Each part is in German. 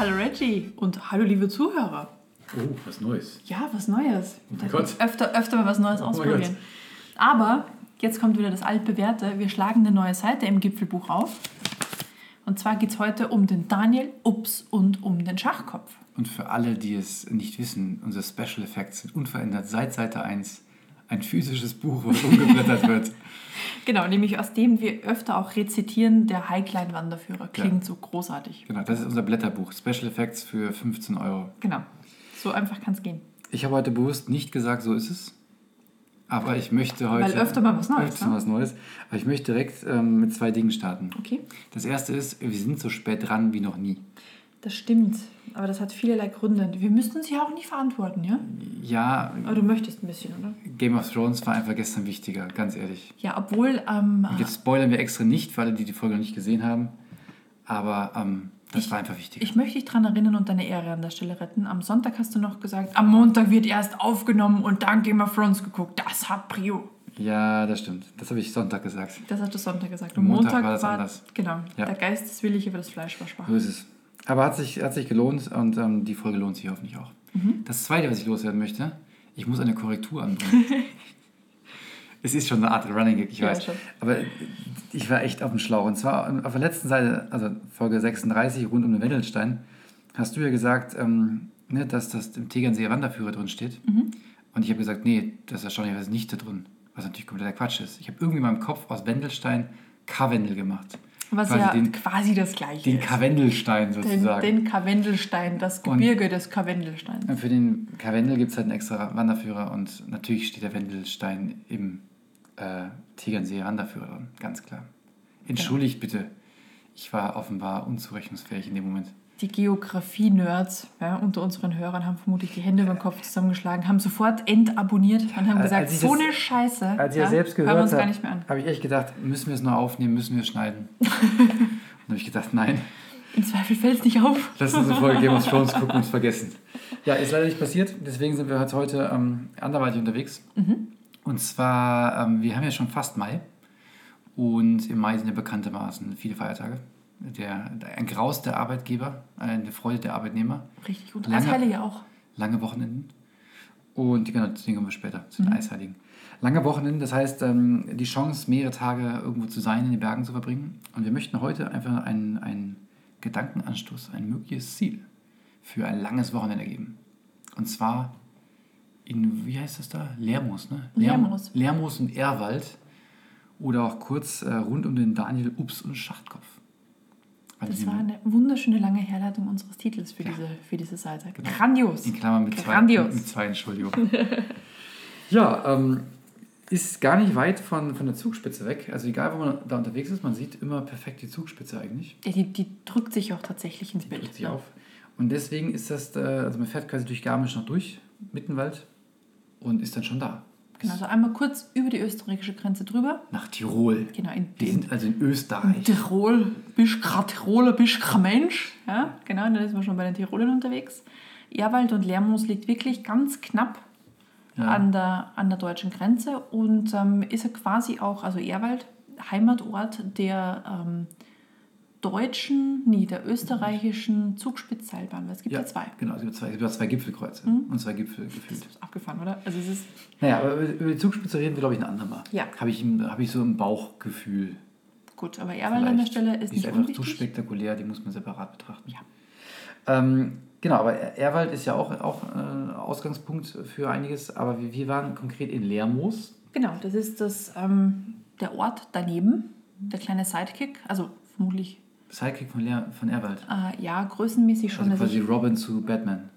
Hallo Reggie und hallo liebe Zuhörer. Oh, was Neues. Ja, was Neues. Oh Da mein Gott. Öfter, öfter mal was Neues Oh ausprobieren. Aber jetzt kommt wieder das altbewährte. Wir schlagen eine neue Seite im Gipfelbuch auf. Und zwar geht es heute um den Daniel Ups und um den Schachkopf. Und für alle, die es nicht wissen, unsere Special Effects sind unverändert seit Seite 1 ein physisches Buch, was umgeblättert wird. Genau, nämlich aus dem wir öfter auch rezitieren, der Highline-Wanderführer. Klingt so großartig. Genau, das ist unser Blätterbuch. Special Effects für 15 Euro. Genau. So einfach kann es gehen. Ich habe heute bewusst nicht gesagt, so ist es. Aber ich möchte heute. Weil öfter mal was Neues, Öfter ne? mal was Neues. Aber ich möchte direkt ähm, mit zwei Dingen starten. Okay. Das erste ist, wir sind so spät dran wie noch nie. Das stimmt. Aber das hat vielerlei Gründe. Wir müssten uns ja auch nicht verantworten, ja? Ja, Aber du möchtest ein bisschen, oder? Game of Thrones war einfach gestern wichtiger, ganz ehrlich. Ja, obwohl ähm, Und jetzt spoilern wir extra nicht, für alle, die die Folge noch nicht gesehen haben. Aber ähm, das war einfach wichtiger. Ich möchte dich daran erinnern und deine Ehre an der Stelle retten. Am Sonntag hast du noch gesagt, am Montag wird erst aufgenommen und dann Game of Thrones geguckt. Das hat Prio. ja, das stimmt. Das habe ich Sonntag gesagt. Das hast du Sonntag gesagt. Und Montag Montag, war das war anders. Genau. Ja. Der Geist ist willig, aber das Fleisch war schwach. So ist es. Aber hat sich, hat sich gelohnt und ähm, die Folge lohnt sich hoffentlich auch. Mhm. Das zweite, was ich loswerden möchte, ich muss eine Korrektur anbringen. es ist schon eine Art Running Gag, ich Ja, weiß. schon. Aber ich war echt auf dem Schlauch. Und zwar auf der letzten Seite, also Folge 36, rund um den Wendelstein, hast du ja gesagt, ähm, ne, dass das im Tegernseer Wanderführer drin steht. Mhm. Und ich habe gesagt, nee, das ist erstaunlicherweise nicht da drin. Was natürlich kompletter Quatsch ist. Ich habe irgendwie in meinem Kopf aus Wendelstein Karwendel gemacht. Was Quasi ja den- quasi das Gleiche Den ist. Karwendelstein Den, sozusagen. den Karwendelstein, das Gebirge des Karwendelsteins. Und Für den Karwendel gibt es halt einen extra Wanderführer und natürlich steht der Wendelstein im äh, Tegernseer Wanderführer drin, ganz klar. Entschuldigt bitte, ich war offenbar unzurechnungsfähig in dem Moment. Die Geografie-Nerds ja, unter unseren Hörern haben vermutlich die Hände über den Kopf zusammengeschlagen, haben sofort entabonniert und haben Als gesagt, ich so das- eine Scheiße. Als ich ja, das selbst hören wir gehört uns gar habe, nicht mehr an. habe ich echt gedacht, müssen wir es noch aufnehmen, müssen wir es schneiden? und dann habe ich gedacht, nein, Im Zweifel fällt es nicht auf. lass uns eine Folge Game of Thrones gucken und es vergessen. Ja, ist leider nicht passiert, deswegen sind wir heute ähm, anderweitig unterwegs. Und zwar, ähm, wir haben ja schon fast Mai und im Mai sind ja bekanntermaßen viele Feiertage. Der, ein Graus der Arbeitgeber, eine Freude der Arbeitnehmer, Richtig gut. Lange- Eisheilige auch. lange Wochenenden. Und genau, deswegen kommen wir später zu den Eisheiligen. Lange Wochenenden, das heißt, ähm, die Chance, mehrere Tage irgendwo zu sein, in den Bergen zu verbringen. Und wir möchten heute einfach einen, einen Gedankenanstoß, ein mögliches Ziel für ein langes Wochenende geben. Und zwar in, wie heißt das da? Lermoos, ne? Lermoos. Lermoos und Erwald. Oder auch kurz äh, rund um den Daniel Ups und Schachtkopf. Das die- war eine wunderschöne lange Herleitung unseres Titels für, diese, für diese Seite. Grandios. In Klammern mit zwei, Grandios. mit zwei Entschuldigung. ja, ähm, ist gar nicht weit von, von der Zugspitze weg. Also egal, wo man da unterwegs ist, man sieht immer perfekt die Zugspitze eigentlich. Ja, die, die drückt sich auch tatsächlich ins Bild. Drückt sich auf. Und deswegen ist das, äh, also man fährt quasi durch Garmisch noch durch, Mittenwald, und ist dann schon da. Genau, also einmal kurz über die österreichische Grenze drüber. Nach Tirol. Genau, in, Wir sind also in Österreich. Tirol, bist grad Tiroler, bist grad Mensch. Ja, genau, dann ist man schon bei den Tirolern unterwegs. Erwald und Lermoos liegt wirklich ganz knapp Ja. an, der, an der deutschen Grenze und ähm, ist ja quasi auch, also Erwald, Heimatort der ähm, deutschen, nee, der österreichischen Zugspitzseilbahn, es gibt ja, zwei. Genau, es gibt zwei, es gibt zwei Gipfelkreuze und zwei Gipfel gefühlt. Ist abgefahren, oder? Also es ist, Naja, aber über die Zugspitze reden wir, glaube ich, ein andermal. Ja. Habe ich, habe ich so im Bauchgefühl. gut, aber Erwald an der. Stelle ist Die nicht ist einfach zu unwichtig. spektakulär, die muss man separat betrachten. Ja. Ähm, genau, aber Er- Erwald ist ja auch, auch äh, Ausgangspunkt für einiges, aber wir, wir waren konkret in Lermoos. Genau, das ist das, ähm, der Ort daneben, der kleine Sidekick, also vermutlich, Sidekick von, Leer, von Erwald. äh, ja, größenmäßig schon. Also quasi Robin zu Batman.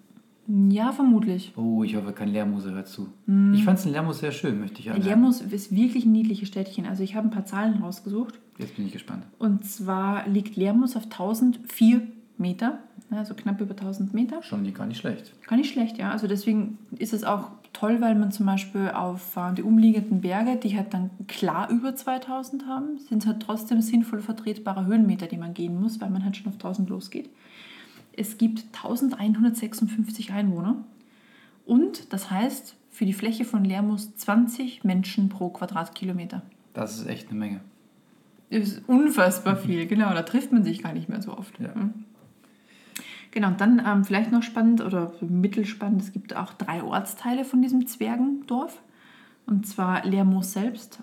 ich, ja, vermutlich. Oh, ich hoffe, kein Lermoser hört zu. Ich fand es in Lermoos sehr schön, möchte ich anmerken. Lermoos ist wirklich ein niedliches Städtchen. Also ich habe ein paar Zahlen rausgesucht. Jetzt bin ich gespannt. Und zwar liegt Lermoos auf 1004 Meter, also knapp über 1000 Meter. Schon nicht- gar nicht schlecht. Gar nicht schlecht, ja. Also deswegen ist es auch toll, weil man zum Beispiel auf äh, die umliegenden Berge, die halt dann klar über 2000 haben, sind es halt trotzdem sinnvoll vertretbare Höhenmeter, die man gehen muss, weil man halt schon auf 1000 losgeht. Es gibt 1156 Einwohner und das heißt für die Fläche von Lermoos 20 Menschen pro Quadratkilometer. Das ist echt eine Menge. Das ist unfassbar viel, genau. Da trifft man sich gar nicht mehr so oft. Ja. Hm. Genau, und dann ähm, vielleicht noch spannend oder mittelspannend, es gibt auch drei Ortsteile von diesem Zwergendorf. Und zwar Lermoos selbst,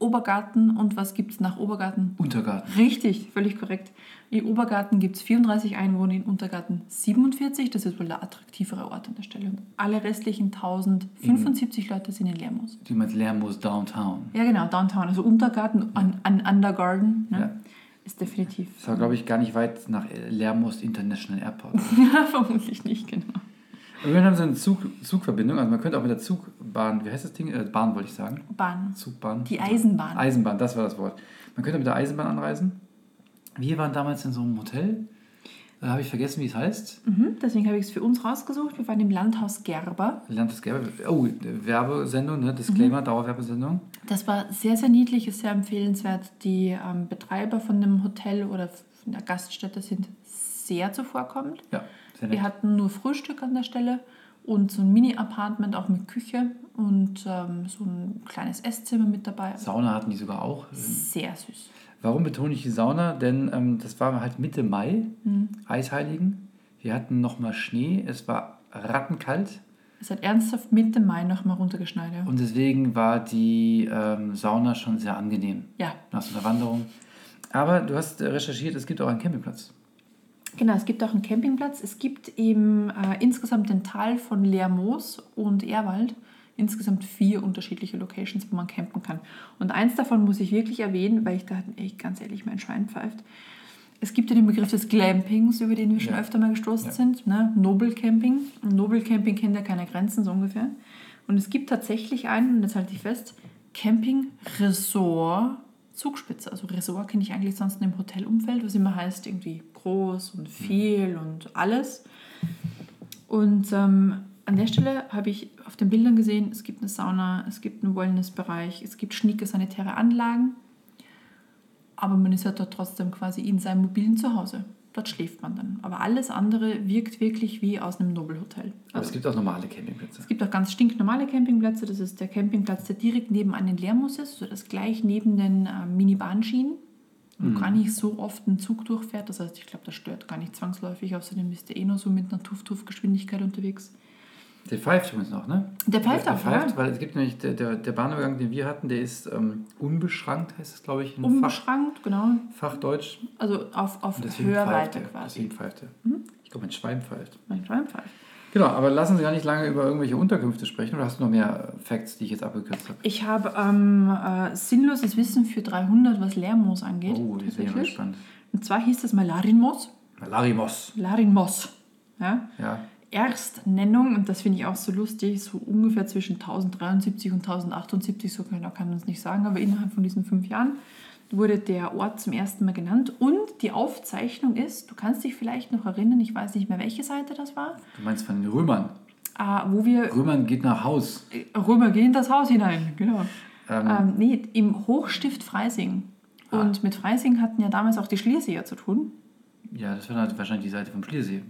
Obergarten und was gibt es nach Obergarten? Untergarten. Richtig, völlig korrekt. In Obergarten gibt es 34 Einwohner, in Untergarten 47. Das ist wohl der attraktivere Ort an der Stelle. Und alle restlichen 1075 Leute sind in Lermoos. Die mit Lermoos Downtown. Ja, genau, Downtown. Also Untergarten, an, an Undergarden. Ne? Ja. Ist definitiv. Das war, glaube ich, gar nicht weit nach Lermoos International Airport. Ja, vermutlich nicht, genau. Und wir haben so eine Zug, Zugverbindung, also man könnte auch mit der Zugbahn, wie heißt das Ding? Äh, Bahn wollte ich sagen. Bahn. Zugbahn. Die Eisenbahn. Eisenbahn, das war das Wort. Man könnte mit der Eisenbahn anreisen. Wir waren damals in so einem Hotel. Da habe ich vergessen, wie es heißt. Mhm, deswegen habe ich es für uns rausgesucht. Wir waren im Landhaus Gerber. Landesgerber. Oh, Werbesendung, ne? Disclaimer, Dauerwerbesendung. Das war sehr, sehr niedlich, ist sehr empfehlenswert. Die ähm, Betreiber von dem Hotel oder von der Gaststätte sind sehr zuvorkommend. Ja, sehr nett. Wir hatten nur Frühstück an der Stelle und so ein Mini-Apartment auch mit Küche und ähm, so ein kleines Esszimmer mit dabei. Sauna hatten die sogar auch. Sehr süß. Warum betone ich die Sauna? Denn ähm, das war halt Mitte Mai, Eisheiligen. Wir hatten nochmal Schnee, es war rattenkalt Es hat ernsthaft Mitte Mai noch mal runtergeschneit. Ja. und deswegen war die ähm, Sauna schon sehr angenehm ja, nach so einer Wanderung. Aber du hast recherchiert, es gibt auch einen Campingplatz. genau. Es gibt auch einen Campingplatz. Es gibt eben äh, insgesamt den Tal von Lermoos und Erwald. Insgesamt vier unterschiedliche Locations, wo man campen kann. Und eins davon muss ich wirklich erwähnen, weil ich da echt ganz ehrlich mein Schwein pfeift. Es gibt ja den Begriff des Glampings, über den wir schon Ja. öfter mal gestoßen Ja. sind. Ne? Noble Camping. Noble Camping kennt ja keine Grenzen, so ungefähr. Und es gibt tatsächlich einen, und jetzt halte ich fest, Camping Resort Zugspitze. Also Resort kenne ich eigentlich sonst im Hotelumfeld, was immer heißt, irgendwie groß und viel und alles. Und ähm, an der Stelle habe ich auf den Bildern gesehen, es gibt eine Sauna, es gibt einen Wellnessbereich, es gibt schnicke sanitäre Anlagen. Aber man ist ja dort trotzdem quasi in seinem mobilen Zuhause. Dort schläft man dann. Aber alles andere wirkt wirklich wie aus einem Nobelhotel. Aber es gibt auch normale Campingplätze. Es gibt auch ganz stinknormale Campingplätze. Das ist der Campingplatz, der direkt nebenan den Lermus ist, also das gleich neben den äh, Mini-Bahnschienen, wo gar nicht so oft ein Zug durchfährt. Das heißt, ich glaube, das stört gar nicht zwangsläufig. Außerdem ist der eh nur so mit einer Tuff-Tuff-Geschwindigkeit unterwegs. Der pfeift übrigens noch, ne? Der pfeift auch, der pfeift, weil es gibt nämlich, der, der, der Bahnübergang, den wir hatten, der ist ähm, unbeschrankt, heißt es, glaube ich, in Fach, Unbeschrankt, genau. Fachdeutsch. Also auf, auf Hörweite quasi. Deswegen pfeift er. Ich glaube, ein Schwein pfeift. Mein Schwein pfeift. Genau, aber lassen Sie gar nicht lange über irgendwelche Unterkünfte sprechen. Oder hast du noch mehr Facts, die ich jetzt abgekürzt habe? Ich habe ähm, äh, sinnloses Wissen für 300, was Leermoos angeht. Oh, die tatsächlich. gespannt. Und zwar hieß das mal Larinmoos. Larimos. Larinmoos. Ja? Ja. Erstnennung, und das finde ich auch so lustig, so ungefähr zwischen 1073 und 1078, so genau kann man es nicht sagen, aber innerhalb von diesen fünf Jahren wurde der Ort zum ersten Mal genannt. Und die Aufzeichnung ist, du kannst dich vielleicht noch erinnern, ich weiß nicht mehr, welche Seite das war, Du meinst von den Römern. äh, wo wir Römern geht nach Haus. Römer gehen in das Haus hinein, genau. Ähm, Ähm, nee, im Hochstift Freising. Ah. Und mit Freising hatten ja damals auch die Schlierseer zu tun. ja, das war dann wahrscheinlich die Seite vom Schliersee.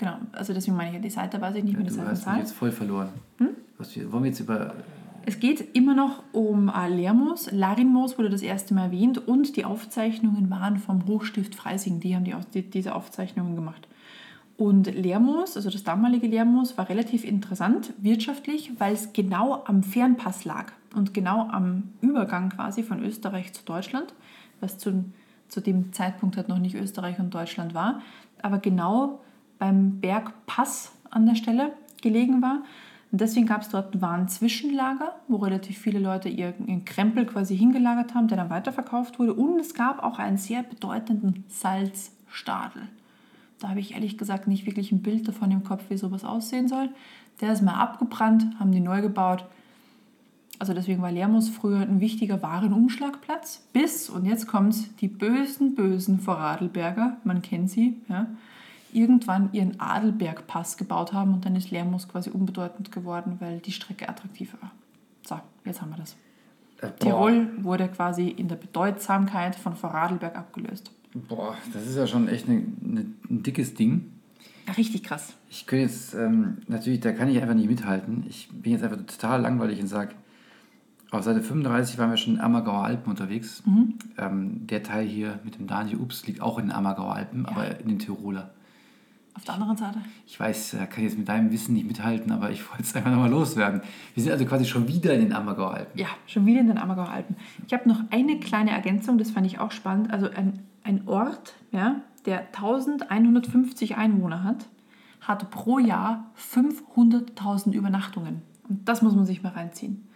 Genau, also deswegen meine ich ja die Seite, weiß ich nicht Ja, mehr die du hast mich jetzt voll verloren. Was wir, wollen wir jetzt über. Es geht immer noch um äh, Lermoos. Larinmoos wurde das erste Mal erwähnt und die Aufzeichnungen waren vom Hochstift Freising. Die haben die, die, diese Aufzeichnungen gemacht. Und Lermoos, also das damalige Lermoos, war relativ interessant wirtschaftlich, weil es genau am Fernpass lag und genau am Übergang quasi von Österreich zu Deutschland, was zu, zu dem Zeitpunkt halt noch nicht Österreich und Deutschland war, aber genau beim Bergpass an der Stelle gelegen war. Und deswegen gab es dort ein Warenzwischenlager, wo relativ viele Leute ihren Krempel quasi hingelagert haben, der dann weiterverkauft wurde. Und es gab auch einen sehr bedeutenden Salzstadel. Da habe ich ehrlich gesagt nicht wirklich ein Bild davon im Kopf, wie sowas aussehen soll. Der ist mal abgebrannt, haben die neu gebaut. Also deswegen war Lermoos früher ein wichtiger Warenumschlagplatz, bis, und jetzt kommt's, die bösen, bösen Vorarlberger, man kennt sie, ja, irgendwann ihren Adelbergpass gebaut haben und dann ist Lermoos quasi unbedeutend geworden, weil die Strecke attraktiver war. So, jetzt haben wir das. Äh, boah, Tirol wurde quasi in der Bedeutsamkeit von Vorarlberg abgelöst. Boah, das ist ja schon echt eine, eine, ein dickes Ding. Ja, richtig krass. Ich könnte jetzt, ähm, natürlich, da kann ich einfach nicht mithalten. Ich bin jetzt einfach total langweilig und sage, auf Seite 35 waren wir schon in Ammergauer Alpen unterwegs. Ähm, der Teil hier mit dem Daniel Ups liegt auch in den Ammergauer Alpen, aber in den Tiroler. Auf der anderen Seite? Ich weiß, da kann ich jetzt mit deinem Wissen nicht mithalten, aber ich wollte es einfach nochmal loswerden. Wir sind also quasi schon wieder in den Ammergauer Alpen. Ja, schon wieder in den Ammergauer Alpen. Ich habe noch eine kleine Ergänzung, das fand ich auch spannend. Also ein, ein Ort, ja, der 1150 Einwohner hat, hat pro Jahr 500.000 Übernachtungen. Und das muss man sich mal reinziehen.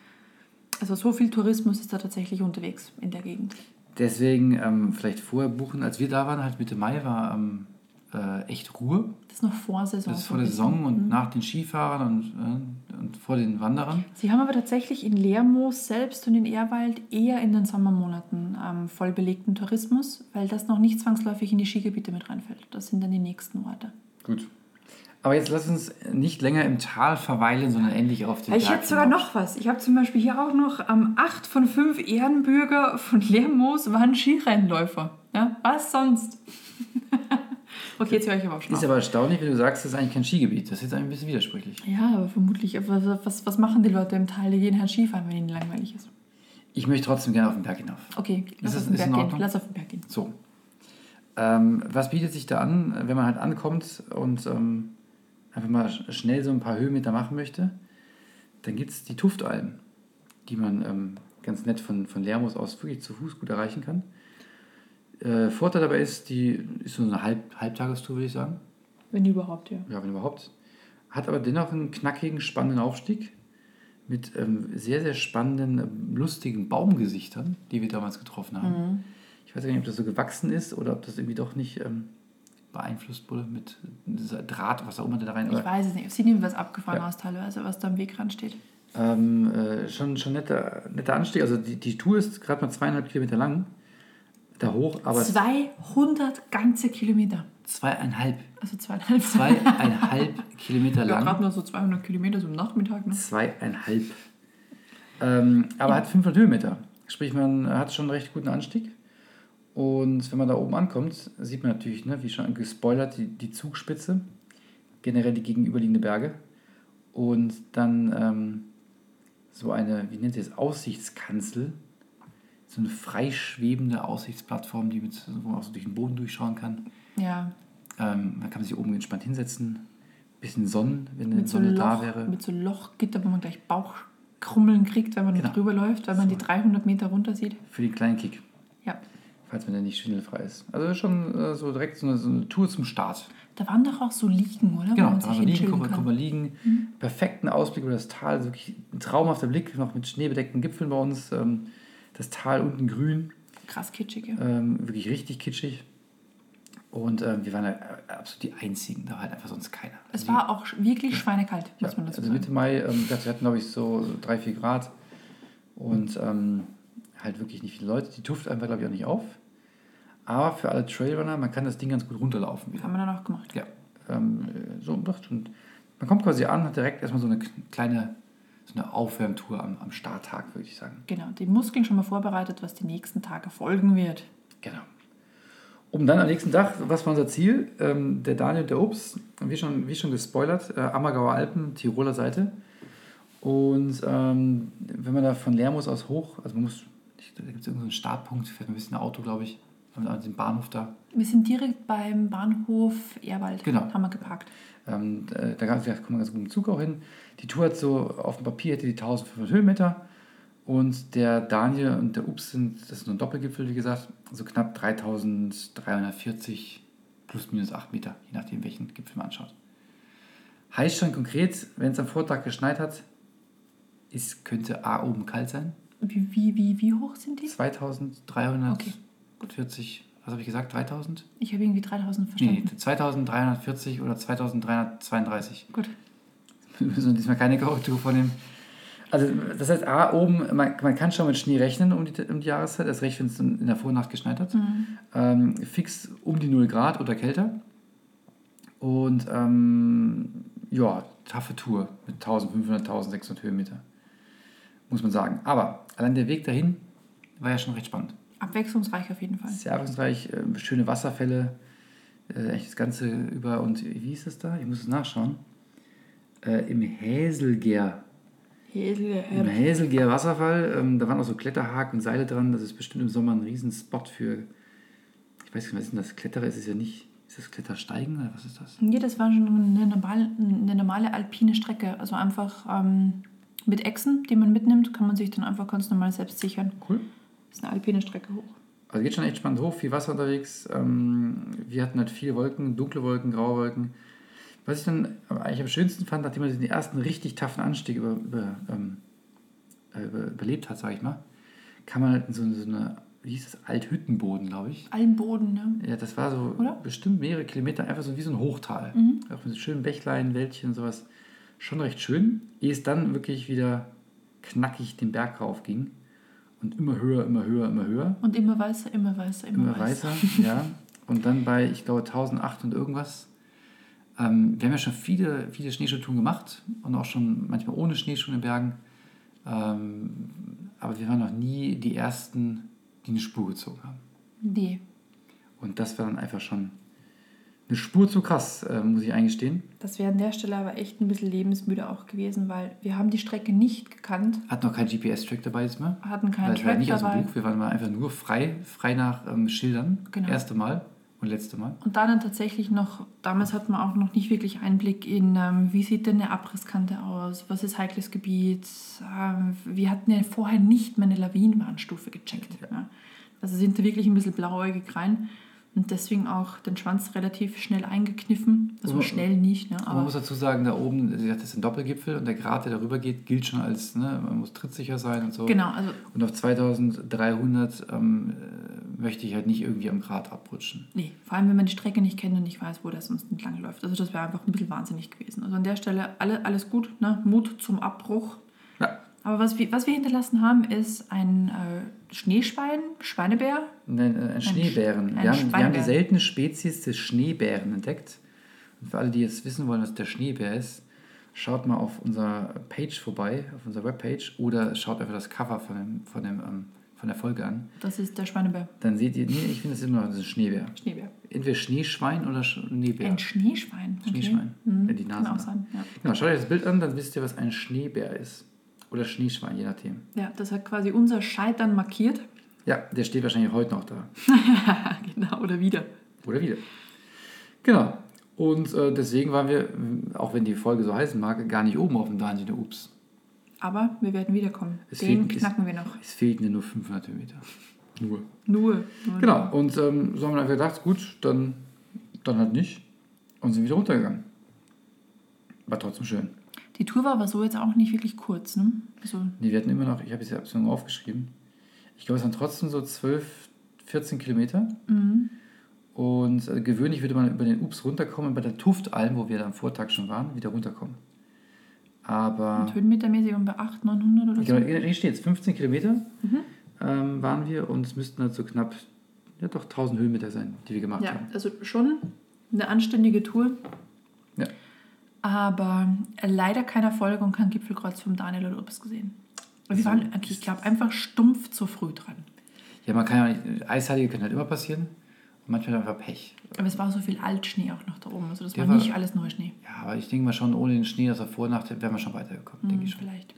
Also so viel Tourismus ist da tatsächlich unterwegs in der Gegend. Deswegen ähm, vielleicht vorher buchen. Als wir da waren, halt Mitte Mai, war ähm, äh, echt Ruhe. Das ist noch vor Saison. Das ist vor der Saison und mhm. nach den Skifahrern und, äh, und vor den Wanderern. Sie haben aber tatsächlich in Lermoos selbst und in Ehrwald eher in den Sommermonaten ähm, voll belegten Tourismus, weil das noch nicht zwangsläufig in die Skigebiete mit reinfällt. Das sind dann die nächsten Orte. Gut. Aber jetzt lass uns nicht länger im Tal verweilen, sondern endlich auf den Ich hätte sogar noch was. Ich habe zum Beispiel hier auch noch ähm, acht von fünf Ehrenbürger von Lermoos waren Skirennläufer. Ja, was sonst? okay, jetzt höre ich aber auch schon Ist auf. aber erstaunlich, wenn du sagst, das ist eigentlich kein Skigebiet. Das ist jetzt ein bisschen widersprüchlich. Ja, aber vermutlich. Was, was, was machen die Leute im Tal? Die gehen halt Skifahren, wenn ihnen langweilig ist. Ich möchte trotzdem gerne auf den Berg hinauf. Okay, lass, ist auf, den Berg gehen. lass auf den Berg gehen. So. Ähm, was bietet sich da an, wenn man halt ankommt und... Ähm, einfach mal schnell so ein paar Höhenmeter machen möchte, dann gibt es die Tuftalm, die man ähm, ganz nett von, von Lermus aus wirklich zu Fuß gut erreichen kann. Äh, Vorteil dabei ist, die ist so eine Halb Halbtagestour, würde ich sagen. Wenn überhaupt, ja. Ja, wenn überhaupt. Hat aber dennoch einen knackigen, spannenden Aufstieg mit ähm, sehr, sehr spannenden, ähm, lustigen Baumgesichtern, die wir damals getroffen haben. Mhm. Ich weiß gar nicht, ob das so gewachsen ist oder ob das irgendwie doch nicht ähm, beeinflusst wurde mit dieser Draht, was auch immer da rein. Ich weiß es nicht. Sieht ihm was abgefahren ja. aus teilweise, was da am Wegrand steht. Ähm, äh, schon schon netter, netter Anstieg. Also die, die Tour ist gerade mal zweieinhalb Kilometer lang. Da hoch, aber. 200 ganze Kilometer. Zweieinhalb. Also zweieinhalb. Zweieinhalb Kilometer lang. Ja, gerade nur so 200 Kilometer so am Nachmittag. Ne? Zweieinhalb. Ähm, aber ja. hat 500 Höhenmeter. Sprich, man hat schon einen recht guten Anstieg. Und wenn man da oben ankommt, sieht man natürlich, ne, wie schon gespoilert, die, die Zugspitze, generell die gegenüberliegende Berge. Und dann ähm, so eine, wie nennt ihr das, Aussichtskanzel. So eine freischwebende Aussichtsplattform, die mit, wo man auch so durch den Boden durchschauen kann. Ja. Ähm, da kann man sich oben entspannt hinsetzen. Bisschen Sonnen, wenn eine Sonne so da wäre. Mit so Lochgitter, wo man gleich Bauchkrummeln kriegt, wenn man genau. drüber läuft, weil man so. die 300 Meter runter sieht. Für den kleinen Kick. Ja falls man denn nicht schwindelfrei ist. Also schon äh, so direkt so eine, so eine, Tour zum Start. Da waren doch auch so Liegen, oder? Genau, da waren so Liegen, man, kann liegen. Mhm. Perfekten Ausblick über das Tal, also wirklich ein traumhafter Blick, noch mit schneebedeckten Gipfeln bei uns. Ähm, das Tal unten grün. Krass kitschig, ja. Ähm, wirklich richtig kitschig. Und ähm, wir waren ja absolut die Einzigen, da war halt einfach sonst keiner. Es also war auch wirklich schweinekalt, muss ja, man dazu also Mitte Mai, ähm, wir hatten glaube ich so drei, vier Grad und ähm, halt wirklich nicht viele Leute. Die Tuft einfach glaube ich auch nicht auf. Aber für alle Trailrunner, man kann das Ding ganz gut runterlaufen. Wieder. Haben wir dann auch gemacht. Ja. Ähm, so, doch, und man kommt quasi an, hat direkt erstmal so eine kleine so eine Aufwärmtour am, am Starttag, würde ich sagen. Genau, die Muskeln schon mal vorbereitet, was die nächsten Tage folgen wird. Genau. Um dann am nächsten Tag, was war unser Ziel? Ähm, der Daniel der Ups, wie schon, wie schon gespoilert, äh, Ammergauer Alpen, Tiroler Seite. Und ähm, wenn man da von Lermus aus hoch, also man muss, da gibt es irgendeinen Startpunkt, fährt ein bisschen Auto, glaube ich, an dem Bahnhof da. Wir sind direkt beim Bahnhof Ehrwald. Genau. Haben wir geparkt. Ähm, da, da kommt man ganz gut mit dem Zug auch hin. Die Tour hat so, auf dem Papier hätte die 1500 Höhenmeter. Und der Daniel und der Ups sind, das ist nur ein Doppelgipfel, wie gesagt, so knapp 3340 plus minus 8 Meter, je nachdem, welchen Gipfel man anschaut. Heißt schon konkret, wenn es am Vortag geschneit hat, ist, könnte A oben kalt sein. Wie, wie, wie, wie hoch sind die? 2300 okay. 40, was habe ich gesagt, 3000? Ich habe irgendwie 3000 verstanden. Nee, 2340 oder 2332. Gut. Wir müssen diesmal keine Korrektur vornehmen. Also das heißt, A, oben, man, man kann schon mit Schnee rechnen um die, um die Jahreszeit, erst recht, wenn es in der Vornacht geschneit hat. Mhm. Ähm, fix um die 0 Grad oder kälter. Und ähm, ja, taffe Tour mit 1500, 1600 Höhenmeter, muss man sagen. Aber allein der Weg dahin war ja schon recht spannend. Abwechslungsreich auf jeden Fall. Sehr abwechslungsreich, äh, schöne Wasserfälle, äh, echt das Ganze über. Und wie ist es da? Ich muss es nachschauen. Äh, Im Häselger. Häselger. Im Häselger Wasserfall. Ähm, da waren auch so Kletterhaken und Seile dran. Das ist bestimmt im Sommer ein Riesenspot für. Ich weiß nicht, was ist denn das? Kletterer ist es ja nicht. Ist das Klettersteigen oder was ist das? Nee, das war schon eine normale, eine normale alpine Strecke. Also einfach ähm, mit Echsen, die man mitnimmt, kann man sich dann einfach ganz normal selbst sichern. Cool. Das ist eine alpine Strecke hoch. Also geht schon echt spannend hoch, viel Wasser unterwegs. Ähm, wir hatten halt viele Wolken, dunkle Wolken, graue Wolken. Was ich dann eigentlich am schönsten fand, nachdem man den ersten richtig taffen Anstieg über, über, ähm, äh, über, überlebt hat, sage ich mal, kam man halt in so, so eine, wie hieß das, Althüttenboden, glaube ich. Almboden, ne? Ja, das war so Oder? bestimmt mehrere Kilometer, einfach so wie so ein Hochtal. Mhm. Auch mit schönen Bächlein, Wäldchen, sowas. Schon recht schön, ehe es dann wirklich wieder knackig den Berg rauf ging. Und immer höher, immer höher, immer höher. Und immer weißer, immer weißer, immer, Immer weißer. weiter, ja. Und dann bei, ich glaube, 1008 und irgendwas. Ähm, wir haben ja schon viele, viele Schneeschuhtouren gemacht und auch schon manchmal ohne Schneeschuhe in Bergen. Ähm, aber wir waren noch nie die Ersten, die eine Spur gezogen haben. Nee. Und das war dann einfach schon eine Spur zu krass, äh, muss ich eingestehen. Das wäre an der Stelle aber echt ein bisschen lebensmüde auch gewesen, weil wir haben die Strecke nicht gekannt, Hat noch kein GPS-Track dabei jetzt mehr. hatten keinen Weil es war Track nicht aus dem. Buch, wir waren mal einfach nur frei, frei nach ähm, Schildern. Genau. Erste Mal und letzte Mal. Und dann tatsächlich noch, damals hat man auch noch nicht wirklich Einblick in, ähm, wie sieht denn eine Abrisskante aus, was ist heikles Gebiet. Ähm, wir hatten ja vorher nicht mehr eine Lawinenwarnstufe gecheckt. Ja. Also sind da wirklich ein bisschen blauäugig rein und deswegen auch den Schwanz relativ schnell eingekniffen. Also Aber- schnell nicht, ne? Aber man muss dazu sagen, da oben, sie hat das ist ein Doppelgipfel und der Grat, der darüber geht, gilt schon als, ne, man muss trittsicher sein und so. genau, also Und auf 2300 ähm, äh, möchte ich halt nicht irgendwie am Grat abrutschen. Nee, vor allem wenn man die Strecke nicht kennt und nicht weiß, wo das sonst entlang läuft. Also das wäre einfach ein bisschen wahnsinnig gewesen. Also an der Stelle alle, alles gut, ne? Mut zum Abbruch. Aber was wir, was wir hinterlassen haben, ist ein äh, Schneeschwein, Schweinebär. Nein, äh, ein Schneebären. ein wir, haben, wir haben die seltene Spezies des Schneebären entdeckt. Und für alle, die jetzt wissen wollen, was der Schneebär ist, schaut mal auf unserer Page vorbei, auf unserer Webpage, oder schaut einfach das Cover von, dem, von, dem, ähm, von der Folge an. Das ist der Schweinebär. Dann seht ihr, nee, ich finde das immer noch das ist ein Schneebär. Schneebär. Entweder Schneeschwein oder Schneebär. Ein Schneeschwein. Okay. Schneeschwein. Mhm. Ja, die Nase Kann auch sein. Ja. Genau, schaut euch das Bild an, dann wisst ihr, was ein Schneebär ist. Oder Schneeschwein, je nachdem. ja, das hat quasi unser Scheitern markiert. Ja, der steht wahrscheinlich heute noch da. genau, oder wieder. Oder wieder. Genau. Und äh, deswegen waren wir, auch wenn die Folge so heißen mag, gar nicht oben auf dem Dungeon der Ups. Aber wir werden wiederkommen. Es Den fehlt- knacken wir noch. Es fehlten ja nur 500 Höhenmeter. Nur. Nur. nur Genau. Und ähm, so haben wir einfach gedacht, gut, dann, dann halt nicht. Und sind wieder runtergegangen. War trotzdem schön. Die Tour war aber so jetzt auch nicht wirklich kurz, ne? Also, Nee, wir hatten immer noch, ich habe es ja so aufgeschrieben, ich glaube, es waren trotzdem so 12, 14 Kilometer. mhm. Und äh, gewöhnlich würde man über den Ups runterkommen und bei der Tuftalm, wo wir da am Vortag schon waren, wieder runterkommen. Aber Und höhenmetermäßig um bei 800, 900 oder genau, so. hier steht jetzt 15 Kilometer Mhm. ähm, waren wir und es müssten halt so knapp, ja doch 1000 Höhenmeter sein, die wir gemacht Ja, haben. also schon eine anständige Tour. Aber leider kein Erfolg und kein Gipfelkreuz vom Daniel oder Ups gesehen. Wir So. waren, ich glaube, einfach stumpf zu früh dran. Ja, man kann ja, nicht- Eisheilige können halt immer passieren und manchmal einfach Pech. Aber es war so viel Altschnee auch noch da oben. Also das Der war war- nicht alles Neuschnee. Ja, aber ich denke mal schon, ohne den Schnee, das er vor Nacht, wären wir schon weitergekommen, denke Hm, ich schon. vielleicht.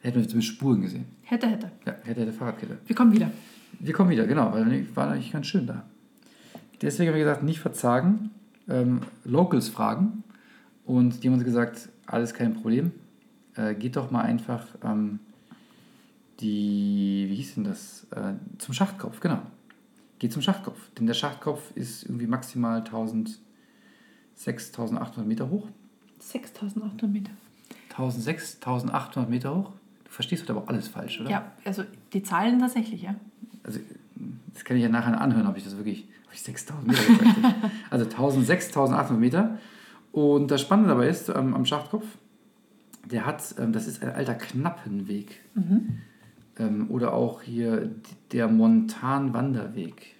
Hätten wir zumindest Spuren gesehen. Hätte, hätte. Ja, hätte der Fahrradkette. Wir kommen wieder. Wir kommen wieder, genau, weil ich war eigentlich ganz schön da. Deswegen haben wir gesagt, nicht verzagen, ähm, Locals fragen. Und die haben uns gesagt, alles kein Problem. Äh, geht doch mal einfach ähm, die, wie hieß denn das? Äh, zum Schachtkopf, genau. Geht zum Schachtkopf. Denn der Schachtkopf ist irgendwie maximal 1000, 6800 Meter hoch. 6800 Meter. 1006, 1800 Meter hoch. Du verstehst heute aber alles falsch, oder? Ja, also die Zahlen tatsächlich, ja. also das kann ich ja nachher anhören, ob ich das wirklich, ob ich 6000 Meter gesagt habe. Also 1006, 1800 Meter. Und das Spannende dabei ist, ähm, am Schachtkopf, der hat, ähm, das ist ein alter Knappenweg. Ähm, oder auch hier der Montan-Wanderweg.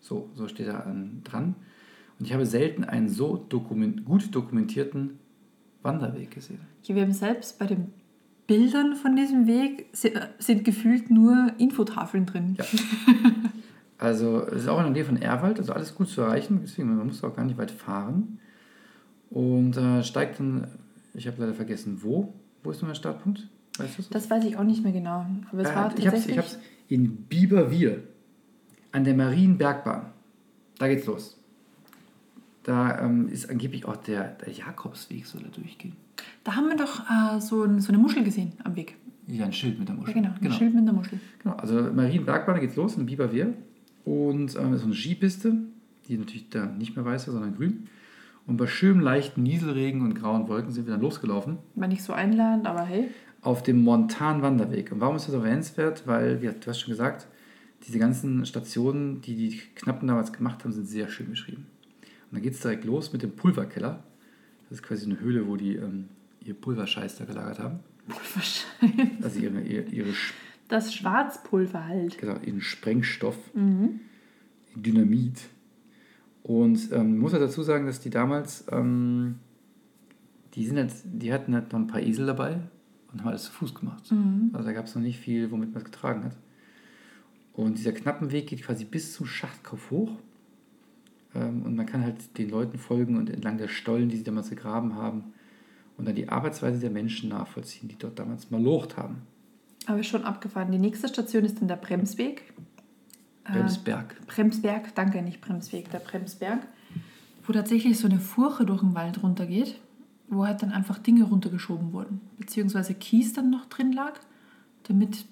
So, so steht da ähm, dran. Und ich habe selten einen so dokument, gut dokumentierten Wanderweg gesehen. Ja, wir haben selbst bei den Bildern von diesem Weg äh, sind gefühlt nur Infotafeln drin. Ja. Also es ist auch in der Nähe von Erwald, also alles gut zu erreichen, deswegen man muss auch gar nicht weit fahren. Und äh, steigt dann, ich habe leider vergessen, wo. Wo ist nun der Startpunkt? Weißt du Das weiß ich auch nicht mehr genau. Aber es Äh, war ich habe es tatsächlich... ich hab's in Bieberwier an der Marienbergbahn. Da geht's los. Da ähm, ist angeblich auch der, der Jakobsweg soll da durchgehen. Da haben wir doch äh, so, ein, so eine Muschel gesehen am Weg. Ja, ein Schild mit der Muschel. Ja, genau, ein Schild mit der Muschel. Genau, also Marienbergbahn, da geht's los in Biberwehr. Und ähm, so eine Skipiste, die natürlich da nicht mehr weiß war, sondern grün. Und bei schönem leichten Nieselregen und grauen Wolken sind wir dann losgelaufen. War nicht so einladend, aber hey. Auf dem Montan-Wanderweg. Und warum ist das erwähnenswert? Weil, wie du hast schon gesagt, diese ganzen Stationen, die die Knappen damals gemacht haben, sind sehr schön beschrieben. Und dann geht es direkt los mit dem Pulverkeller. Das ist quasi eine Höhle, wo die ähm, ihr Pulverscheiß da gelagert haben. Pulverscheiß? Also ihre, ihre, ihre das Schwarzpulver halt. Genau, ihren Sprengstoff, mhm. Dynamit. Und ähm, muss ja dazu sagen, dass die damals, ähm, die, sind halt, die hatten halt noch ein paar Esel dabei und haben alles zu Fuß gemacht. Mhm. Also da gab es noch nicht viel, womit man es getragen hat. Und dieser knappen Weg geht quasi bis zum Schachtkopf hoch. Ähm, und man kann halt den Leuten folgen und entlang der Stollen, die sie damals gegraben haben, und dann die Arbeitsweise der Menschen nachvollziehen, die dort damals mal locht haben. Aber schon abgefahren. Die nächste Station ist dann der Bremsweg. Bremsberg. Äh, Bremsberg, danke, nicht Bremsweg, der Bremsberg. Wo tatsächlich so eine Furche durch den Wald runtergeht, wo halt dann einfach Dinge runtergeschoben wurden. Beziehungsweise Kies dann noch drin lag, damit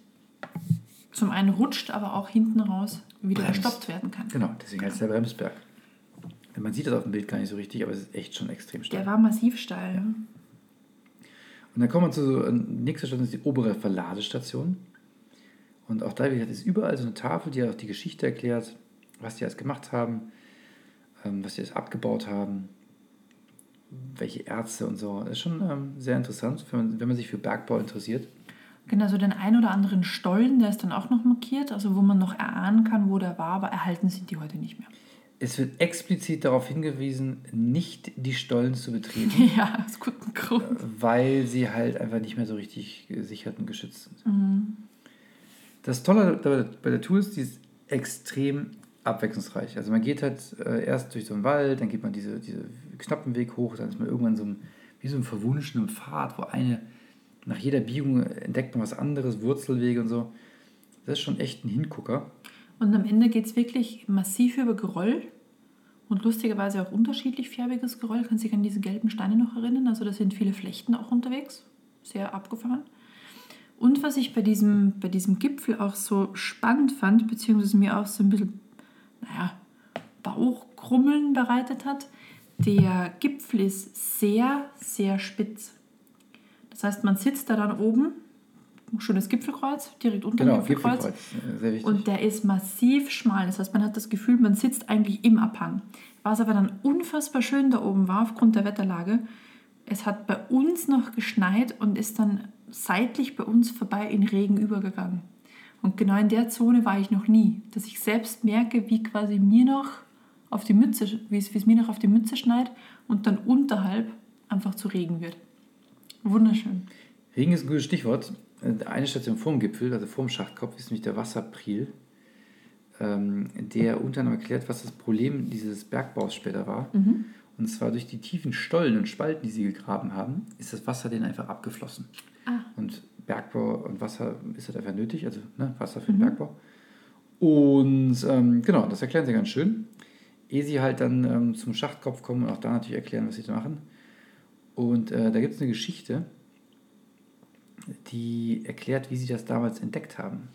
zum einen rutscht, aber auch hinten raus wieder Brems. gestoppt werden kann. Genau, deswegen heißt der Bremsberg. Man sieht das auf dem Bild gar nicht so richtig, aber es ist echt schon extrem steil. Der war massiv steil. Ja. Und dann kommen wir zu so, äh, nächste Station ist die obere Verladestation. Und auch da ist überall so eine Tafel, die auch die Geschichte erklärt, was die alles gemacht haben, ähm, was die alles abgebaut haben, welche Ärzte und so. Das ist schon ähm, sehr interessant, wenn man, wenn man sich für Bergbau interessiert. Genau, so den ein oder anderen Stollen, der ist dann auch noch markiert, also wo man noch erahnen kann, wo der war, aber erhalten sind die heute nicht mehr. Es wird explizit darauf hingewiesen, nicht die Stollen zu betreten. Ja, aus gutem Grund. Weil sie halt einfach nicht mehr so richtig gesichert und geschützt sind. Mhm. Das Tolle bei der Tour ist, die ist extrem abwechslungsreich. Also man geht halt äh, erst durch so einen Wald, dann geht man diese, diese knappen Weg hoch, dann ist man irgendwann so ein, wie so ein verwunschenem Pfad, wo eine nach jeder Biegung entdeckt man was anderes, Wurzelwege und so. Das ist schon echt ein Hingucker. Und am Ende geht es wirklich massiv über Geröll und lustigerweise auch unterschiedlich färbiges Geröll. Kannst du dich an diese gelben Steine noch erinnern? Also da sind viele Flechten auch unterwegs. Sehr abgefahren. Und was ich bei diesem, bei diesem Gipfel auch so spannend fand, beziehungsweise mir auch so ein bisschen, naja, Bauchkrummeln bereitet hat, der Gipfel ist sehr, sehr spitz. Das heißt, man sitzt da dann oben, schönes Gipfelkreuz, direkt unter genau, dem Gipfelkreuz. Gipfelkreuz. Sehr wichtig. Und der ist massiv schmal. Das heißt, man hat das Gefühl, man sitzt eigentlich im Abhang. Was aber dann unfassbar schön da oben war, aufgrund der Wetterlage, es hat bei uns noch geschneit und ist dann seitlich bei uns vorbei in Regen übergegangen. Und genau in der Zone war ich noch nie, dass ich selbst merke, wie quasi mir noch auf die Mütze, wie es, wie es mir noch auf die Mütze schneit und dann unterhalb einfach zu Regen wird. Wunderschön. Regen ist ein gutes Stichwort. Eine Station vorm Gipfel, also vorm Schachtkopf, ist nämlich der Wasserpriel, ähm, der unter anderem erklärt, was das Problem dieses Bergbaus später war. Mhm. Und zwar durch die tiefen Stollen und Spalten, die sie gegraben haben, ist das Wasser denen einfach abgeflossen. Ah. Und Bergbau und Wasser ist halt einfach nötig, also ne, Wasser für den mhm. Bergbau. Und ähm, genau, das erklären sie ganz schön. Ehe sie halt dann ähm, zum Schachtkopf kommen und auch da natürlich erklären, was sie da machen und äh, da gibt es eine Geschichte, die erklärt, wie sie das damals entdeckt haben.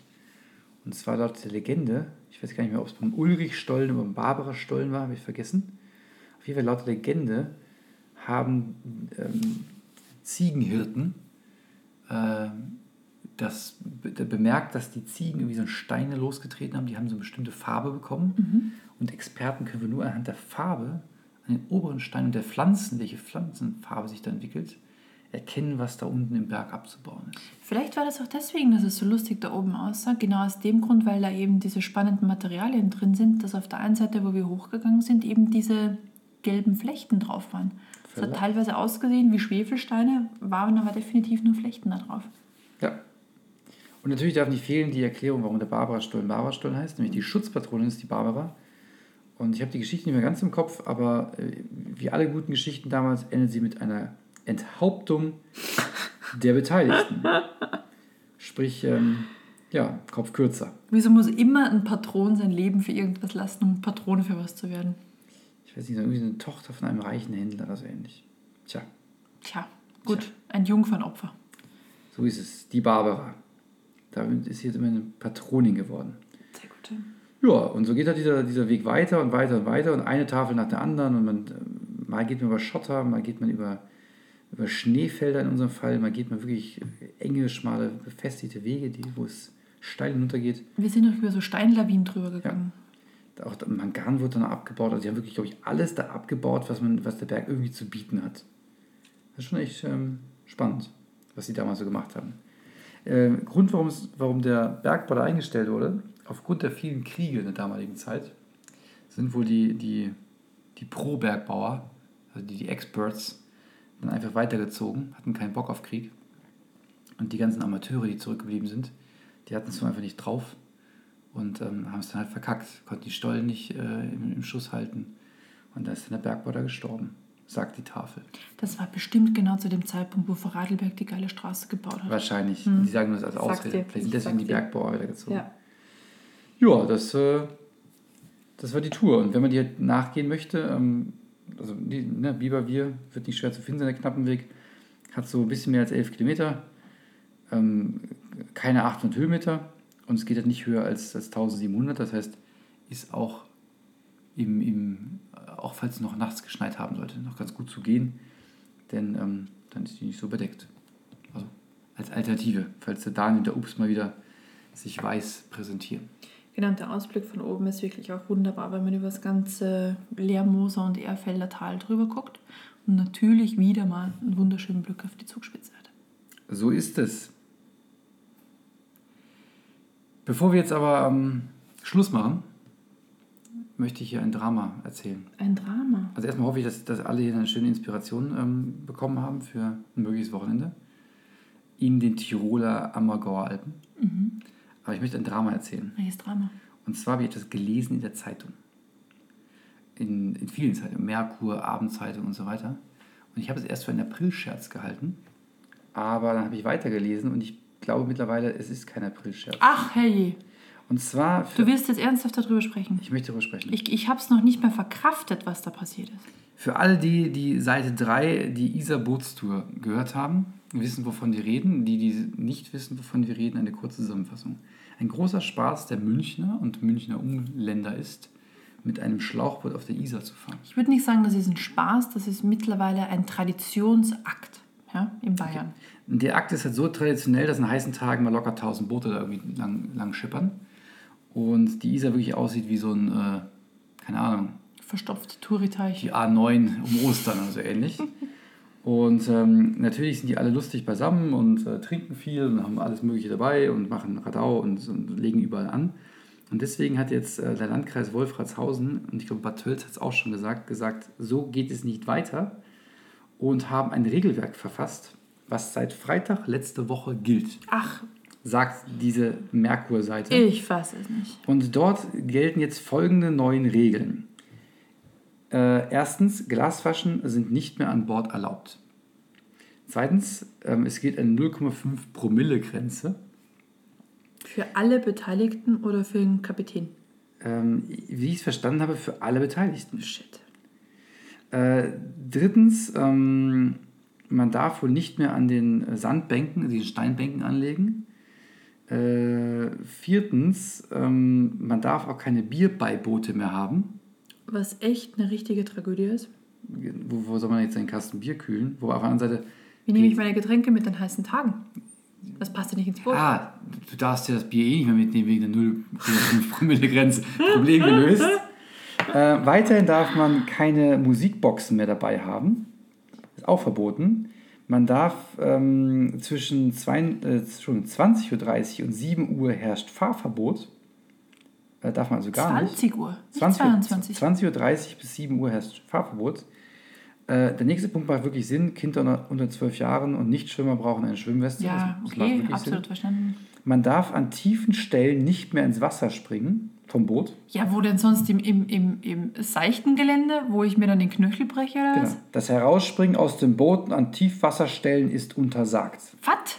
Und zwar laut der Legende, ich weiß gar nicht mehr, ob es beim Ulrich-Stollen oder beim Barbara-Stollen war, habe ich vergessen. Auf jeden Fall laut der Legende haben ähm, Ziegenhirten äh, das bemerkt, dass die Ziegen irgendwie so Steine losgetreten haben, die haben so eine bestimmte Farbe bekommen. Mhm. Und Experten können wir nur anhand der Farbe an den oberen Steinen der Pflanzen, welche Pflanzenfarbe sich da entwickelt, erkennen, was da unten im Berg abzubauen ist. Vielleicht war das auch deswegen, dass es so lustig da oben aussah. Genau aus dem Grund, weil da eben diese spannenden Materialien drin sind, dass auf der einen Seite, wo wir hochgegangen sind, eben diese gelben Flechten drauf waren. Es hat teilweise ausgesehen wie Schwefelsteine, waren aber definitiv nur Flechten da drauf. Ja. Und natürlich darf nicht fehlen die Erklärung, warum der Barbara-Stollen Barbara-Stollen heißt. Nämlich die Schutzpatronin ist die Barbara. Und ich habe die Geschichte nicht mehr ganz im Kopf, aber äh, wie alle guten Geschichten damals endet sie mit einer Enthauptung der Beteiligten. Sprich, ähm, ja, Kopf kürzer. Wieso muss immer ein Patron sein Leben für irgendwas lassen, um Patrone für was zu werden? Ich weiß nicht, irgendwie eine Tochter von einem reichen Händler oder so ähnlich. Tja. Tja, gut, ein Jungfernopfer. So ist es. Die Barbara. Damit ist sie jetzt immer eine Patronin geworden. Sehr gut. Ja, und so geht halt dieser, dieser Weg weiter und weiter und weiter und eine Tafel nach der anderen und man, äh, mal geht man über Schotter, mal geht man über, über Schneefelder in unserem Fall, mal geht man wirklich enge, schmale, befestigte Wege, die, wo es steil hinuntergeht. Wir sind noch über so Steinlawinen drüber gegangen. Auch der Mangan wurde dann abgebaut, also die haben wirklich, glaube ich, alles da abgebaut, was, man, was der Berg irgendwie zu bieten hat. Das ist schon echt ähm, spannend, was sie damals so gemacht haben. Ähm, Grund, warum, es, warum der Bergbau da eingestellt wurde, aufgrund der vielen Kriege in der damaligen Zeit, sind wohl die, die, die Pro-Bergbauer, also die, die Experts, dann einfach weitergezogen, hatten keinen Bock auf Krieg. Und die ganzen Amateure, die zurückgeblieben sind, die hatten es einfach nicht drauf und ähm, haben es dann halt verkackt, konnten die Stollen nicht äh, im, im Schuss halten. Und da ist dann der Bergbau da gestorben, sagt die Tafel. Das war bestimmt genau zu dem Zeitpunkt, wo Vorarlberg die geile Straße gebaut hat. Wahrscheinlich. Die sagen nur das als Hm. Ausrede. dir. Vielleicht sind deswegen die. Bergbauer weitergezogen. Ja. Ja, das, äh, das war die Tour. Und wenn man die halt nachgehen möchte, ähm, also die, ne, Biberbier wird nicht schwer zu finden sein, der Knappenweg, hat so ein bisschen mehr als 11 Kilometer, ähm, keine 800 Höhenmeter und es geht halt nicht höher als, als 1700. Das heißt, ist auch, im, im, auch falls es noch nachts geschneit haben sollte, noch ganz gut zu gehen, denn ähm, dann ist die nicht so bedeckt. Also als Alternative, falls der Daniel und der Ups mal wieder sich weiß präsentieren. Genau, der Ausblick von oben ist wirklich auch wunderbar, weil man über das ganze Leermoser und Erfelder Tal drüber guckt und natürlich wieder mal einen wunderschönen Blick auf die Zugspitze hat. So ist es. Bevor wir jetzt aber ähm, Schluss machen, möchte ich hier ein Drama erzählen. Ein Drama. Also erstmal hoffe ich, dass, dass alle hier eine schöne Inspiration ähm, bekommen haben für ein mögliches Wochenende in den Tiroler Ammergauer Alpen. Aber ich möchte ein Drama erzählen. Welches Drama? Und zwar habe ich etwas gelesen in der Zeitung. In, in vielen Zeitungen, Merkur, Abendzeitung und so weiter. Und ich habe es erst für einen Aprilscherz gehalten. Aber dann habe ich weitergelesen und ich glaube mittlerweile, es ist kein Aprilscherz. Ach, hey, Und zwar, du willst jetzt ernsthaft darüber sprechen. ich möchte darüber sprechen. Ich, ich habe es noch nicht mehr verkraftet, was da passiert ist. Für alle, die die Seite 3, die Isar Bootstour gehört haben, wissen, wovon wir reden. Die, die nicht wissen, wovon wir reden, eine kurze Zusammenfassung. Ein großer Spaß der Münchner und Münchner Umländer ist, mit einem Schlauchboot auf der Isar zu fahren. Ich würde nicht sagen, das ist ein Spaß, das ist mittlerweile ein Traditionsakt ja, in Bayern. Und Der Akt ist halt so traditionell, dass an heißen Tagen mal locker 1000 Boote da irgendwie lang, lang schippern. Und die Isar wirklich aussieht wie so ein, äh, keine Ahnung, Verstopfte Touriteich. die A9 um Ostern oder so ähnlich. Und ähm, natürlich sind die alle lustig beisammen und äh, trinken viel und haben alles Mögliche dabei und machen Radau und, und legen überall an. Und deswegen hat jetzt äh, der Landkreis Wolfratshausen, und ich glaube Bad Tölz hat es auch schon gesagt, gesagt, so geht es nicht weiter und haben ein Regelwerk verfasst, was seit Freitag letzte Woche gilt, Ach, sagt diese Merkur-Seite. ich fasse es nicht. Und dort gelten jetzt folgende neuen Regeln. Äh, erstens, Glasflaschen sind nicht mehr an Bord erlaubt. Zweitens, ähm, es gilt eine 0,5 Promille-Grenze. Für alle Beteiligten oder für den Kapitän? Ähm, wie ich es verstanden habe, für alle Beteiligten. Shit. Äh, drittens, ähm, man darf wohl nicht mehr an den Sandbänken, den Steinbänken anlegen. Äh, viertens, ähm, man darf auch keine Bierbeiboote mehr haben. Was echt eine richtige Tragödie ist. Wo, wo soll man jetzt einen Kasten Bier kühlen? Wo auf der anderen Seite, Wie nehme ich meine Getränke mit den heißen Tagen? Das passt ja nicht ins Boot. ah, du darfst ja das Bier eh nicht mehr mitnehmen wegen der 0,5 Promille Grenze. Problem gelöst. Äh, weiterhin darf man keine Musikboxen mehr dabei haben. Auch verboten. Man darf ähm, zwischen zwei, äh, schon 20.30 Uhr und 7 Uhr herrscht Fahrverbot. Äh, darf man also gar nicht. 20 Uhr, nicht 20 22. 20.30 Uhr bis 7 Uhr herrscht Fahrverbot. Äh, der nächste Punkt macht wirklich Sinn. Kinder unter- 12 Jahren und Nichtschwimmer brauchen eine Schwimmweste. Ja, Das- das okay, absolut Sinn. verstanden. Man darf an tiefen Stellen nicht mehr ins Wasser springen vom Boot. Ja, wo denn sonst im, im, im, im seichten Gelände, wo ich mir dann den Knöchel breche oder Genau. was? Das Herausspringen aus dem Boot an Tiefwasserstellen ist untersagt. Was?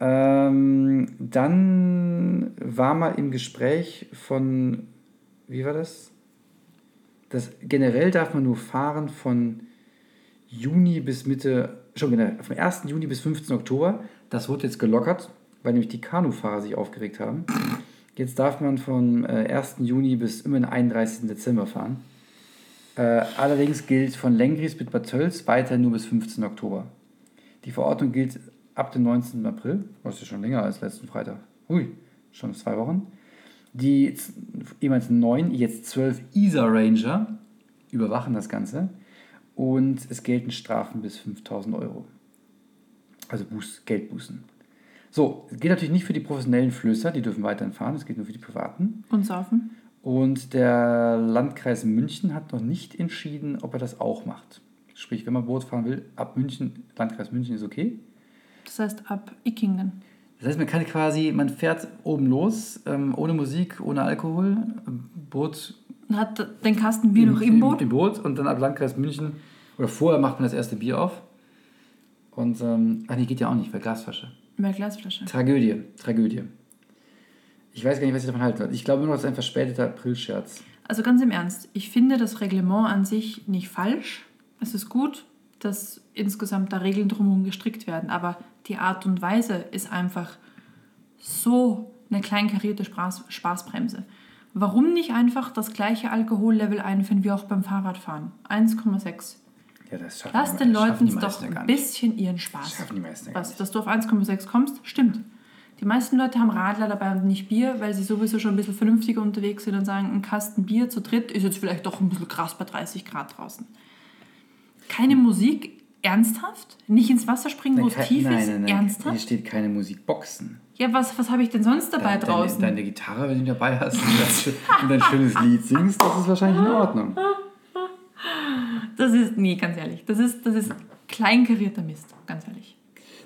Ähm, dann war mal im Gespräch von, wie war das? das, generell darf man nur fahren von Juni bis Mitte, schon genau, vom 1. Juni bis 15. Oktober. Das wurde jetzt gelockert, weil nämlich die Kanufahrer sich aufgeregt haben. Jetzt darf man vom äh, 1. Juni bis immer den 31. Dezember fahren. Äh, allerdings gilt von Lengries bis Bad Tölz weiter nur bis 15. Oktober. Die Verordnung gilt ab dem 19. April. Das ist ja schon länger als letzten Freitag. Ui, schon zwei Wochen. Die ehemals neun, jetzt zwölf ISA Ranger überwachen das Ganze. Und es gelten Strafen bis 5000 Euro. Also Buß, Geldbußen. So, es gilt natürlich nicht für die professionellen Flößer, die dürfen weiterhin fahren, es gilt nur für die privaten. Und saufen? Und der Landkreis München hat noch nicht entschieden, ob er das auch macht. Sprich, wenn man Boot fahren will, ab München, Landkreis München ist okay. Das heißt ab Ickingen. Das heißt, man kann quasi, man fährt oben los, ähm, ohne Musik, ohne Alkohol, Boot hat den Kasten Bier noch im Boot. Im Boot und dann ab Landkreis München, oder vorher macht man das erste Bier auf. Und, ähm, ach nee, geht ja auch nicht, weil Glasflasche. Mehr Glasflasche. Tragödie, Tragödie. Ich weiß gar nicht, was ich davon halten soll. Ich glaube nur, das ist ein verspäteter Aprilscherz. Also ganz im Ernst, ich finde das Reglement an sich nicht falsch. Es ist gut, dass insgesamt da Regeln drumherum gestrickt werden, aber die Art und Weise ist einfach so eine kleinkarierte Spaß Spaßbremse. Warum nicht einfach das gleiche Alkohollevel einführen wie auch beim Fahrradfahren? 1,6. Ja, das schaffen Lass den das Leuten doch ein bisschen ihren Das Spaß. schaffen die meisten Was, dass du auf 1,6 kommst, stimmt. Die meisten Leute haben Radler dabei und nicht Bier, weil sie sowieso schon ein bisschen vernünftiger unterwegs sind und sagen, ein Kasten Bier zu dritt ist jetzt vielleicht doch ein bisschen krass bei 30 Grad draußen. Keine Musik? Ernsthaft? Nicht ins Wasser springen, wo es tief nein, ist? nein, nein. Hier Ernsthaft? steht keine Musikboxen. Ja, was, was habe ich denn sonst dabei Deine- draußen? Deine, deine Gitarre, wenn du dabei hast und das- und ein schönes Lied singst, das ist wahrscheinlich in Ordnung. Das ist, nee, ganz ehrlich, das ist, das ist kleinkarierter Mist, ganz ehrlich.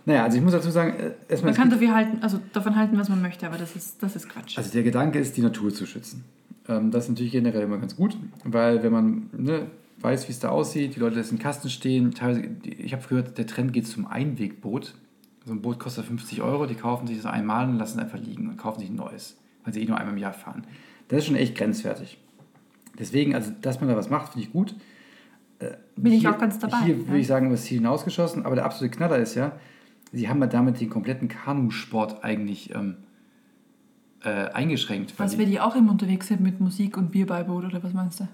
Naja, also ich muss dazu sagen, äh, erstmal, Man kann dafür halten, also davon halten, was man möchte, aber das ist, das ist Quatsch. also der Gedanke ist, die Natur zu schützen. Ähm, das ist natürlich generell immer ganz gut, weil wenn man ne, weiß, wie es da aussieht, die Leute lassen im Kasten stehen, teilweise, die- ich habe gehört, der Trend geht zum Einwegboot. So ein Boot kostet 50 Euro, die kaufen sich das einmal und lassen es einfach liegen und kaufen sich ein neues, weil sie eh nur einmal im Jahr fahren. Das ist schon echt grenzwertig. Deswegen, also dass man da was macht, finde ich gut. Äh, Bin ich hier- auch ganz dabei, Hier ja. würde ich sagen, das Ziel hinausgeschossen, aber der absolute Knaller ist ja, sie haben ja damit den kompletten Kanusport eigentlich ähm, äh, eingeschränkt. Weil was, die, wenn die auch immer unterwegs sind mit Musik und Bier bei Boot oder was meinst du?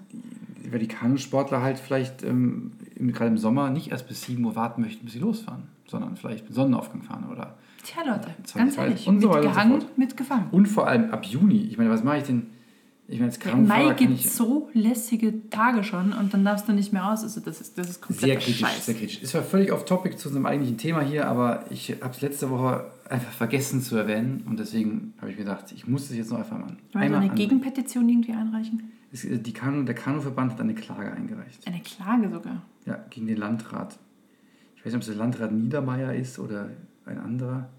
weil die Kanusportler halt vielleicht ähm, gerade im Sommer nicht erst bis 7 Uhr warten möchten, bis sie losfahren, sondern vielleicht mit Sonnenaufgang fahren oder. Tja, Leute, Zwei ganz ehrlich, und so mit weiter und so gehangen, fort. mit gefangen. Und vor allem ab Juni. Ich meine, was mache ich denn? Ich meine, als Ja, Im Mai gibt es so lässige Tage schon und dann darfst du nicht mehr raus. Also das ist, das ist sehr kompletter kritisch, Scheiß. sehr kritisch. Ist zwar völlig off topic zu unserem eigentlichen Thema hier, aber ich habe es letzte Woche einfach vergessen zu erwähnen und deswegen habe ich mir gedacht, ich muss das jetzt noch einfach mal Wollen wir einmal eine. Gegenpetition irgendwie einreichen? Es- äh, Die Kanu, der Kanuverband hat eine Klage eingereicht. Eine Klage sogar. Ja, gegen den Landrat. Ich weiß nicht, ob es der Landrat Niedermeyer ist oder ein anderer.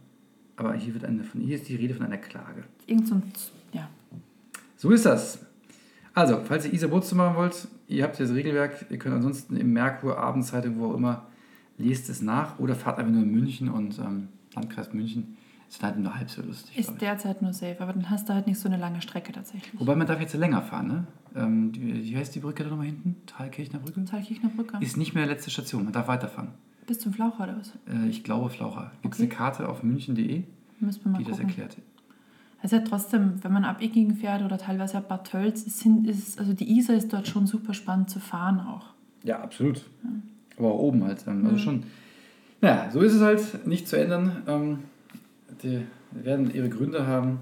Aber hier, wird eine von, hier ist die Rede von einer Klage. Irgend so ein. So ist das. Also, falls ihr Isa machen wollt, ihr habt das Regelwerk. Ihr könnt ansonsten im Merkur, Abendzeitung, wo auch immer, lest es nach oder fahrt einfach nur in München und ähm, Landkreis München. Ist halt nur halb so lustig. Ist derzeit nur safe, aber dann hast du halt nicht so eine lange Strecke tatsächlich. Wobei man darf jetzt länger fahren, ne? Ähm, wie heißt die Brücke da nochmal hinten? Thalkirchner Brücke? Thalkirchner Brücke. Ist nicht mehr letzte Station, man darf weiterfahren. Bis zum Flaucher oder was? Äh, ich glaube Flaucher. Gibt es Okay. eine Karte auf münchen.de, die das gucken. erklärt? Also ja trotzdem, wenn man ab Ickingen fährt oder teilweise ab Bad Tölz, hin- ist, also die Isar ist dort schon super spannend zu fahren auch. Ja, absolut. Aber auch oben halt. Also schon. Naja, so ist es halt, nicht zu ändern. Ähm, die werden ihre Gründe haben.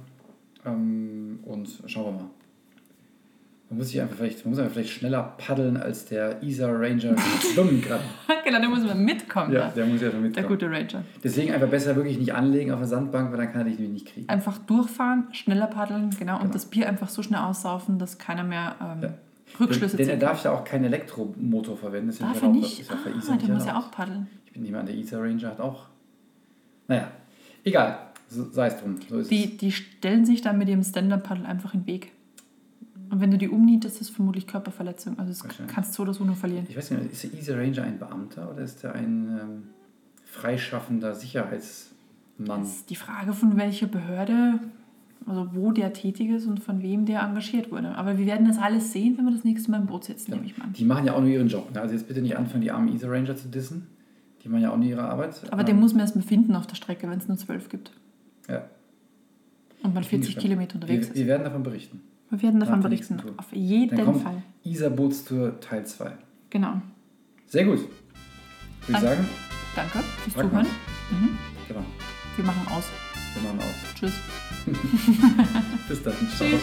Ähm, und schauen wir mal. Man muss sich einfach vielleicht, man muss einfach vielleicht schneller paddeln als der Isar Ranger Schwimmgrad. genau, da muss man mitkommen. Ja, der muss ja schon Der mitkommen. gute Ranger. Deswegen einfach besser wirklich nicht anlegen auf der Sandbank, weil dann kann er dich nämlich nicht kriegen. Einfach durchfahren, schneller paddeln, genau, und Genau. das Bier einfach so schnell aussaufen, dass keiner mehr ähm, Ja. Rückschlüsse denn, denn er kann. darf ja auch keinen Elektromotor verwenden. Das ist ja Darf er nicht? Ist Ah, Isar nicht der muss ja auch paddeln. Ich bin jemand, der Isar Ranger hat auch. Naja, egal. So, sei es drum. So ist es. Die, die stellen sich dann mit ihrem Stand-Up-Paddle einfach in den Weg. Und wenn du die umnietest, ist es vermutlich Körperverletzung. Also das kannst du so oder so nur verlieren. Ich weiß nicht, ist der Easy Ranger ein Beamter oder ist er ein ähm, freischaffender Sicherheitsmann? Das ist die Frage, von welcher Behörde Also wo der tätig ist und von wem der engagiert wurde. Aber wir werden das alles sehen, wenn wir das nächste Mal im Boot sitzen, nehme ich mal an. Die machen ja auch nur ihren Job. Ne? Also jetzt bitte nicht anfangen, die armen Ether Ranger zu dissen. Die machen ja auch nur ihre Arbeit. Aber den muss man erstmal finden auf der Strecke, wenn es nur zwölf gibt. Ja. Und man Ich bin 40 gespannt. Kilometer unterwegs wir, ist. wir werden davon berichten. Wir werden davon berichten. Auf jeden Dann kommt Fall. Isar Bootstour Teil 2. Genau. Sehr gut. Würde ich sagen, Danke fürs. Zuhören. Mhm. genau. Wir machen aus. Wir machen aus. Tschüss. Bis dann. Ciao. Tschüss.